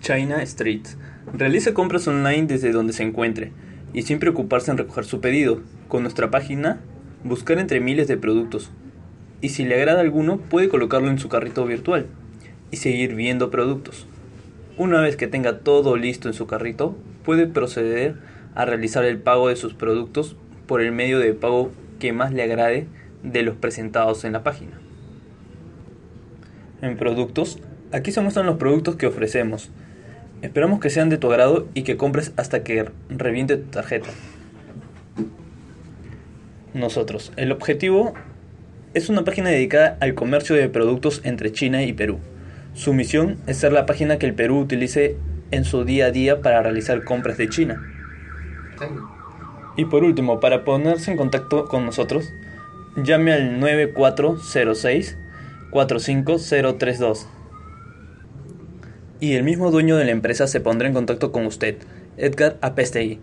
China Street. Realice compras online desde donde se encuentre y sin preocuparse en recoger su pedido. Con nuestra página, buscar entre miles de productos. Y si le agrada alguno, puede colocarlo en su carrito virtual y seguir viendo productos. Una vez que tenga todo listo en su carrito, puede proceder a realizar el pago de sus productos por el medio de pago que más le agrade de los presentados en la página. En productos, aquí se muestran los productos que ofrecemos Esperamos que sean de tu agrado y que compres hasta que reviente tu tarjeta. Nosotros. El objetivo es una página dedicada al comercio de productos entre China y Perú. Su misión es ser la página que el Perú utilice en su día a día para realizar compras de China. Y por último, para ponerse en contacto con nosotros, llame al 9406 45032 y el mismo dueño de la empresa se pondrá en contacto con usted, Edgar Apestegui